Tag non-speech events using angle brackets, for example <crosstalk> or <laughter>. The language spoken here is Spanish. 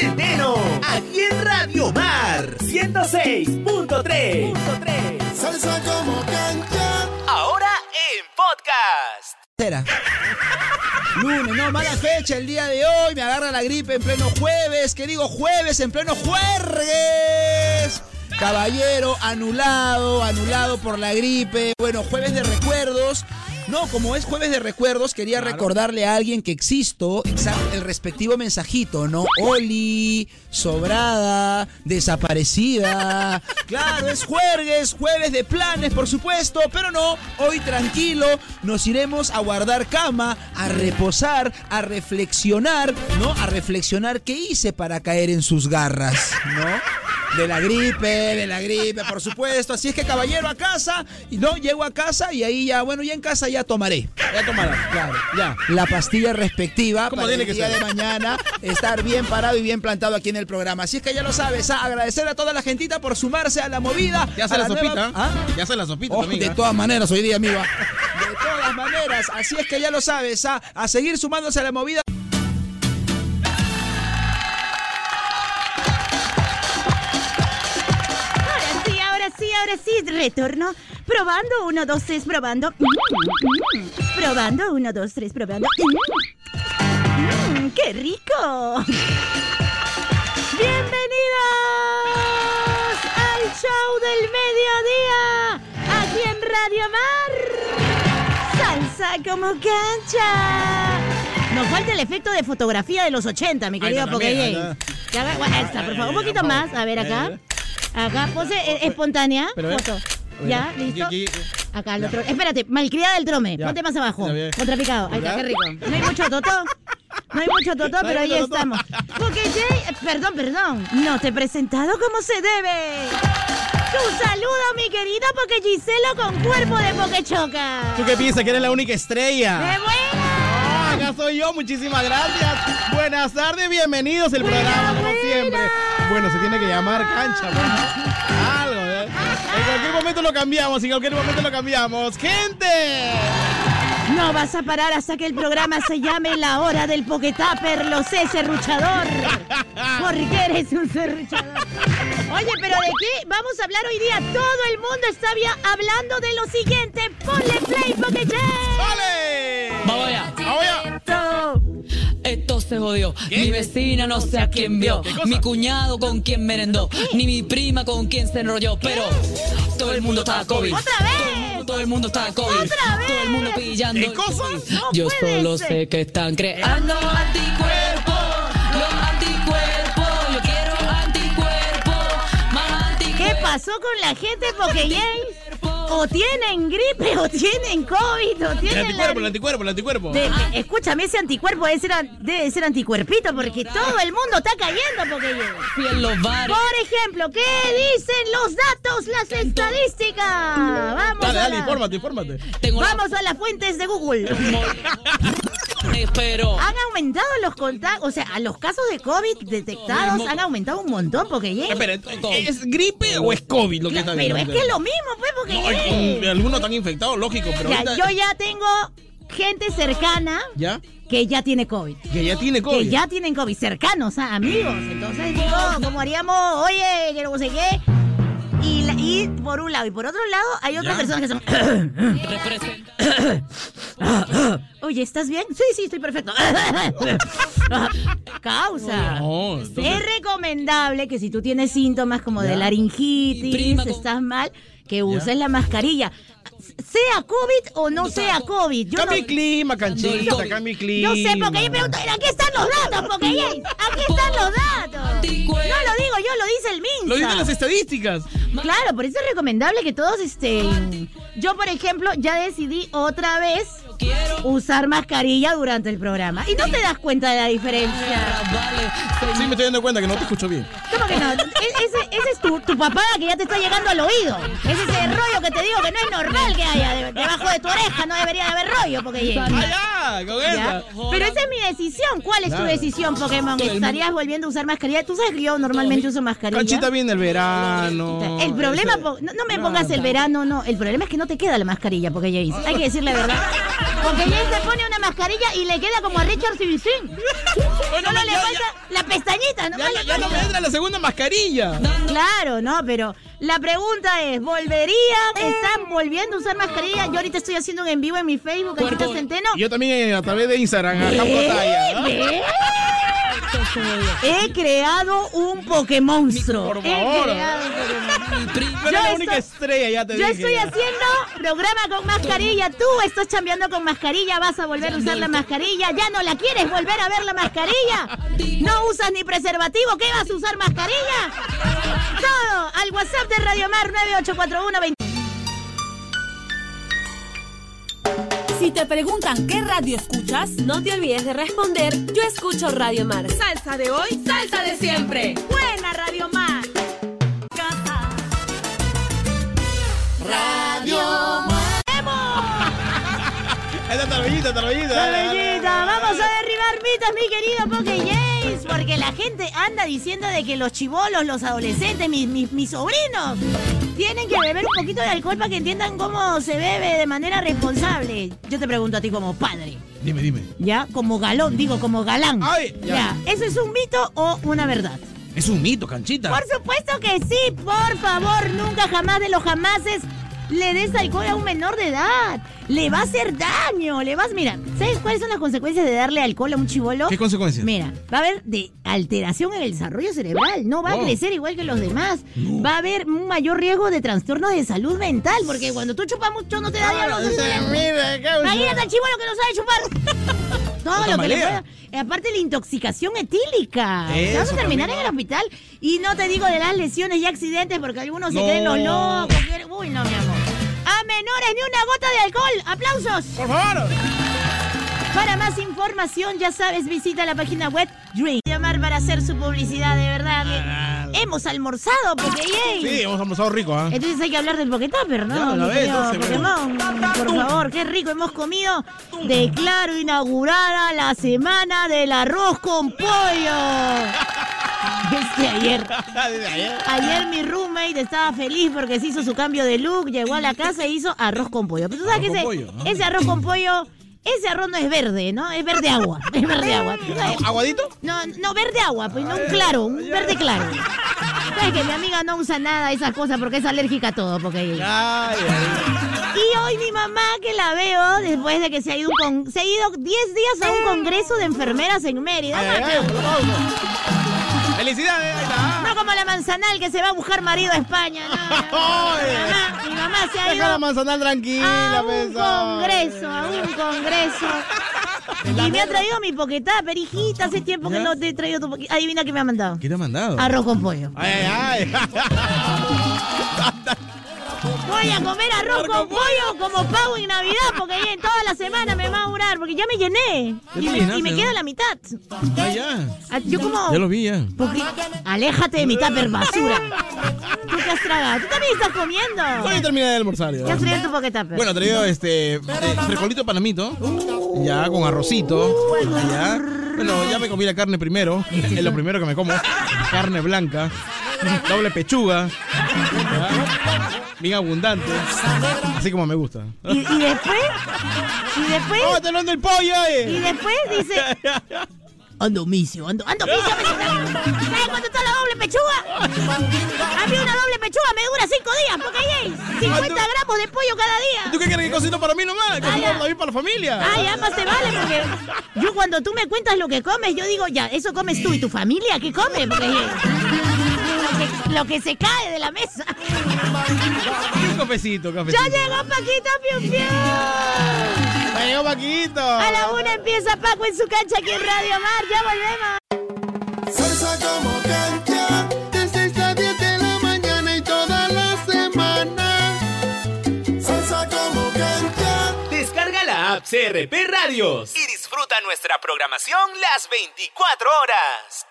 Centeno, aquí en Radio Mar 106.3. Salsa como cancha. Ahora en podcast. Lunes, no, mala fecha el día de hoy. Me agarra la gripe en pleno jueves. ¿Qué digo jueves? En pleno jueves. Caballero, anulado, anulado por la gripe. Bueno, jueves de recuerdos. No, como es jueves de recuerdos, quería recordarle a alguien que existo el respectivo mensajito, ¿no? Oli, sobrada, desaparecida. Claro, es jueves, jueves de planes, por supuesto, pero no, hoy tranquilo, nos iremos a guardar cama, a reposar, a reflexionar, ¿no? A reflexionar qué hice para caer en sus garras, ¿no? De la gripe, de la gripe, por supuesto. Así es que caballero a casa, y no, llego a casa y ahí ya, bueno, ya en casa ya tomaré. Ya tomarás, claro, ya. La pastilla respectiva ¿Cómo para tiene el que día ser? de mañana estar bien parado y bien plantado aquí en el programa. Así es que ya lo sabes, a agradecer a toda la gentita por sumarse a la movida. Ya se la nueva- sopita. ¿Ah? Ya se la sopita, Oh, de todas maneras, hoy día, amiga. De todas maneras, así es que ya lo sabes, a, a seguir sumándose a la movida. Ahora sí, retorno. Probando, uno, dos, tres, probando. Probando, uno, dos, tres, probando. Mm, ¡Qué rico! ¡Bienvenidos al show del mediodía! Aquí en Radio Mar. Salsa como cancha. Nos falta el efecto de fotografía de los 80, mi querido va- bueno, por favor, un poquito más. A ver, acá. Acá, <laughs> pose eh, espontánea. Pero. Foto. ¿Ya? ¿Listo? aquí, aquí. Acá, el otro. Espérate, malcriada del trome. Ya. Ponte más abajo. Contrapicado. Ahí está, qué rico. No hay mucho totó. No hay mucho No hay pero ahí estamos. Porque Jay, eh, perdón, perdón. No te he presentado como se debe. Tu saludo, mi querido Porque Giselo con cuerpo de Pokechoca. ¿Tú qué piensas que eres la única ¡Qué estrella? buena! Ah, acá soy yo, muchísimas gracias. Buenas tardes, bienvenidos al programa, como siempre. Bueno, se tiene que llamar cancha, pues. Algo, ¿eh? En cualquier momento lo cambiamos, en cualquier momento lo cambiamos. ¡Gente! No vas a parar hasta que el programa se llame La Hora del Poketapper, lo sé, serruchador. Porque eres un serruchador. Oye, pero ¿de qué vamos a hablar hoy día? Todo el mundo está hablando de lo siguiente. Ponle play, Pokecheck. ¡Vale! Vamos allá. ¡Vamos allá! Se jodió. Mi vecina no sé a quién vio. Mi cuñado con quien merendó. Ni mi prima con quien se enrolló. Pero todo el mundo está COVID. ¡Otra vez! Todo el mundo está COVID. ¡Otra vez! Todo el mundo pillando. ¿Qué el cosa? COVID. No Yo solo ser. sé que están creando anticuerpos. Los anticuerpos. Yo quiero anticuerpos. Más anticuerpos. ¿Qué pasó con la gente Pokeyay? O tienen gripe, o tienen COVID, o El tienen... anticuerpo, el anticuerpo, el anticuerpo. De- de- escúchame, ese anticuerpo debe ser, an- debe ser anticuerpito porque todo el mundo está cayendo Pokeyay. Fui en los bares. Por ejemplo, ¿qué dicen los datos, las estadísticas? Vamos, Dale, a dale, infórmate, infórmate. Tengo la- vamos a las fuentes de Google. <laughs> Pero. Han aumentado los contactos, o sea, a los casos de COVID detectados han aumentado un montón, porque Espera, ¿es gripe o es COVID lo que está Pero es que es lo mismo, pues, porque No, hay- algunos están infectados, lógico, pero Ya, ahorita... yo ya tengo gente cercana ¿Ya? que ya tiene COVID. Que ya tiene COVID. Que ya tienen COVID, cercanos, ah, amigos. Entonces digo, ¿cómo haríamos? Oye, que no sé qué. Y, la- y por un lado, y por otro lado, hay otras Ya. personas que son. Oye, ¿estás bien? Sí, sí, estoy perfecto. <laughs> Causa. No, entonces- Es recomendable que si tú tienes síntomas como de laringitis, Prima estás mal, que uses la mascarilla. Sea COVID o no sea COVID. Yo Cambia no- el clima, canchita, COVID. cambia el clima. Yo sé, porque yo pregunto, aquí están los datos, porque aquí están los datos. No lo digo yo, lo dice el MINSA. Lo dicen las estadísticas. Claro, por eso es recomendable que todos estén. Yo, por ejemplo, ya decidí otra vez usar mascarilla durante el programa. Y no te das cuenta de la diferencia. Sí, me estoy dando cuenta que no te escucho bien. ¿Cómo que no? E- Ese, ese es tu, tu papada que ya te está llegando al oído. Ese es el rollo que te digo que no es normal que haya de- debajo de tu oreja, no debería de haber rollo, porque ¡Ah, ya! Con ¿Ya? esa. Pero esa es mi decisión. ¿Cuál es Claro. tu decisión, Pokémon? ¿Estarías volviendo a usar mascarilla? Tú sabes que yo normalmente uso mascarilla. Canchita viene el verano. El problema, no, no me pongas el verano, no. El problema es que no te queda la mascarilla, porque Jace. Hay que decir la verdad. Porque Jace se pone una mascarilla y le queda como a Richard Sivisin. Bueno, Solo le ya- falta la pestañita, ¿no? Ya, ya, ya no me entra la segunda mascarilla. Claro, no, pero la pregunta es, ¿volverían? ¿Están volviendo a usar mascarilla? Yo ahorita estoy haciendo un en vivo en mi Facebook, Centeno. Yo también eh, a través de Instagram, acá. ¿Ve? He creado un Pokémonstro. Por favor. la única estoy- estrella, ya te Yo dije. estoy ya. haciendo programa con mascarilla, tú estás chambeando con mascarilla, vas a volver a usar la mascarilla, ya no la quieres volver a ver la mascarilla, no usas ni preservativo, ¿qué vas a usar mascarilla? Todo al WhatsApp de Radio Mar 9841 Si te preguntan qué radio escuchas, no te olvides de responder Yo escucho Radio Mar. Salsa de hoy, salsa de siempre. Buena Radio Mar. <laughs> Esta tarbellita, tarbellita. Bellita, vamos a mitos, mi querido Poke James, porque la gente anda diciendo de que los chivolos, los adolescentes, mis, mis, mis sobrinos, tienen que beber un poquito de alcohol para que entiendan cómo se bebe de manera responsable. Yo te pregunto a ti como padre, Dime, dime. ¿ya? Como galón, digo, como galán. Ay, ya. ya. ¿Eso es un mito o una verdad? Es un mito, canchita. Por supuesto que sí, por favor, nunca jamás de los jamases le des alcohol a un menor de edad. Le va a hacer daño, le vas, mira, ¿sabes cuáles son las consecuencias de darle alcohol a un chivolo? ¿Qué consecuencias? Mira, va a haber de alteración en el desarrollo cerebral, no va a Oh. crecer igual que los demás. Va a haber un mayor riesgo de trastorno de salud mental, porque cuando tú chupas mucho no te da. Mira, causa. Imagínate al chivolo que no sabe chupar. <laughs> Todo lo que le pueda. Eh, Aparte la intoxicación etílica. Te vas a Eso terminar en el hospital. Y no te digo de las lesiones y accidentes porque algunos se creen los locos. Uy, no, mi amor. Menores ni una gota de alcohol. ¡Aplausos! Por favor. Para más información, ya sabes, visita la página web Drink. Llamar para hacer su publicidad, de verdad. Hemos almorzado, porque yay. Sí, hemos almorzado rico, ¿ah? Entonces hay que hablar del Pokétopper, ¿no? Ya, vez, entonces, Pokémon? Por favor, qué rico hemos comido. Declaro inaugurada la semana del arroz con pollo. <laughs> Es que ayer, <laughs> Desde ayer. ayer mi roommate estaba feliz porque se hizo su cambio de look, llegó a la casa e hizo arroz con pollo. Pero tú sabes Arroz que ese, pollo, ah. ese arroz con pollo, ese arroz no es verde, ¿no? Es verde agua. <laughs> Es verde agua. ¿Aguadito? No, no, verde agua, pues no un claro, un verde claro. Sabes que mi amiga no usa nada de esas cosas porque es alérgica a todo, porque Ay, ay. y hoy mi mamá que la veo después de que se ha ido con- se ha ido 10 días a un congreso de enfermeras en Mérida. Ay, Felicidades, ahí está. No como la manzanal que se va a buscar marido a España. No, no, no. Ay. Mi mamá, mi mamá se ha Deja la ido manzanal tranquila, a un pesa. congreso, a un congreso. Y me ha traído mi poquetá, perijita, hace tiempo que no te he traído tu poquetá. Adivina qué me ha mandado. ¿Qué te ha mandado? Arroz con pollo. Ay, ay, ay. <laughs> Voy a comer arroz con pollo como pavo en Navidad porque ahí en toda la semana me va a durar porque ya me llené. Y me, y me queda la mitad. Ay, ya. Ah, Yo como... Ya lo vi, ya. Porque- Aléjate de mi tupper basura. ¿Tú qué has tragado? ¿Tú también estás comiendo? Hoy terminé de almorzar. ya. ¿Qué has traído tu pocket tupper? Bueno, he traído este eh, panamito, ya con arrocito, ya. Bueno, ya me comí la carne primero, es lo primero que me como, carne blanca, <laughs> doble pechuga, bien abundante, así como me gusta. ¿Y, y después? ¿Y después? ¡Oh, te hablando del pollo! Y eh! después dice... Ando misio, ando, ando misio. ¿Sabes cuánto está la doble pechuga? A mí una doble pechuga me dura cinco días, porque ahí hay 50 gramos de pollo cada día. ¿Tú qué quieres que cocino para mí nomás? Cocino también para la familia. Ah, ya más te vale, porque yo cuando tú me cuentas lo que comes, yo digo, ya, eso comes tú y tu familia, ¿qué come? Porque que, lo que se cae de la mesa. Un cafecito, cafecito. ¡Ya llegó Paquito Piu Piu! ¡Ya llegó Paquito! A la una empieza Paco en su cancha aquí en Radio Mar, ya volvemos. Salsa como cancha, de 6 a 10 de la mañana y toda la semana. Salsa como cancha. Descarga la app CRP Radios y disfruta nuestra programación las 24 horas.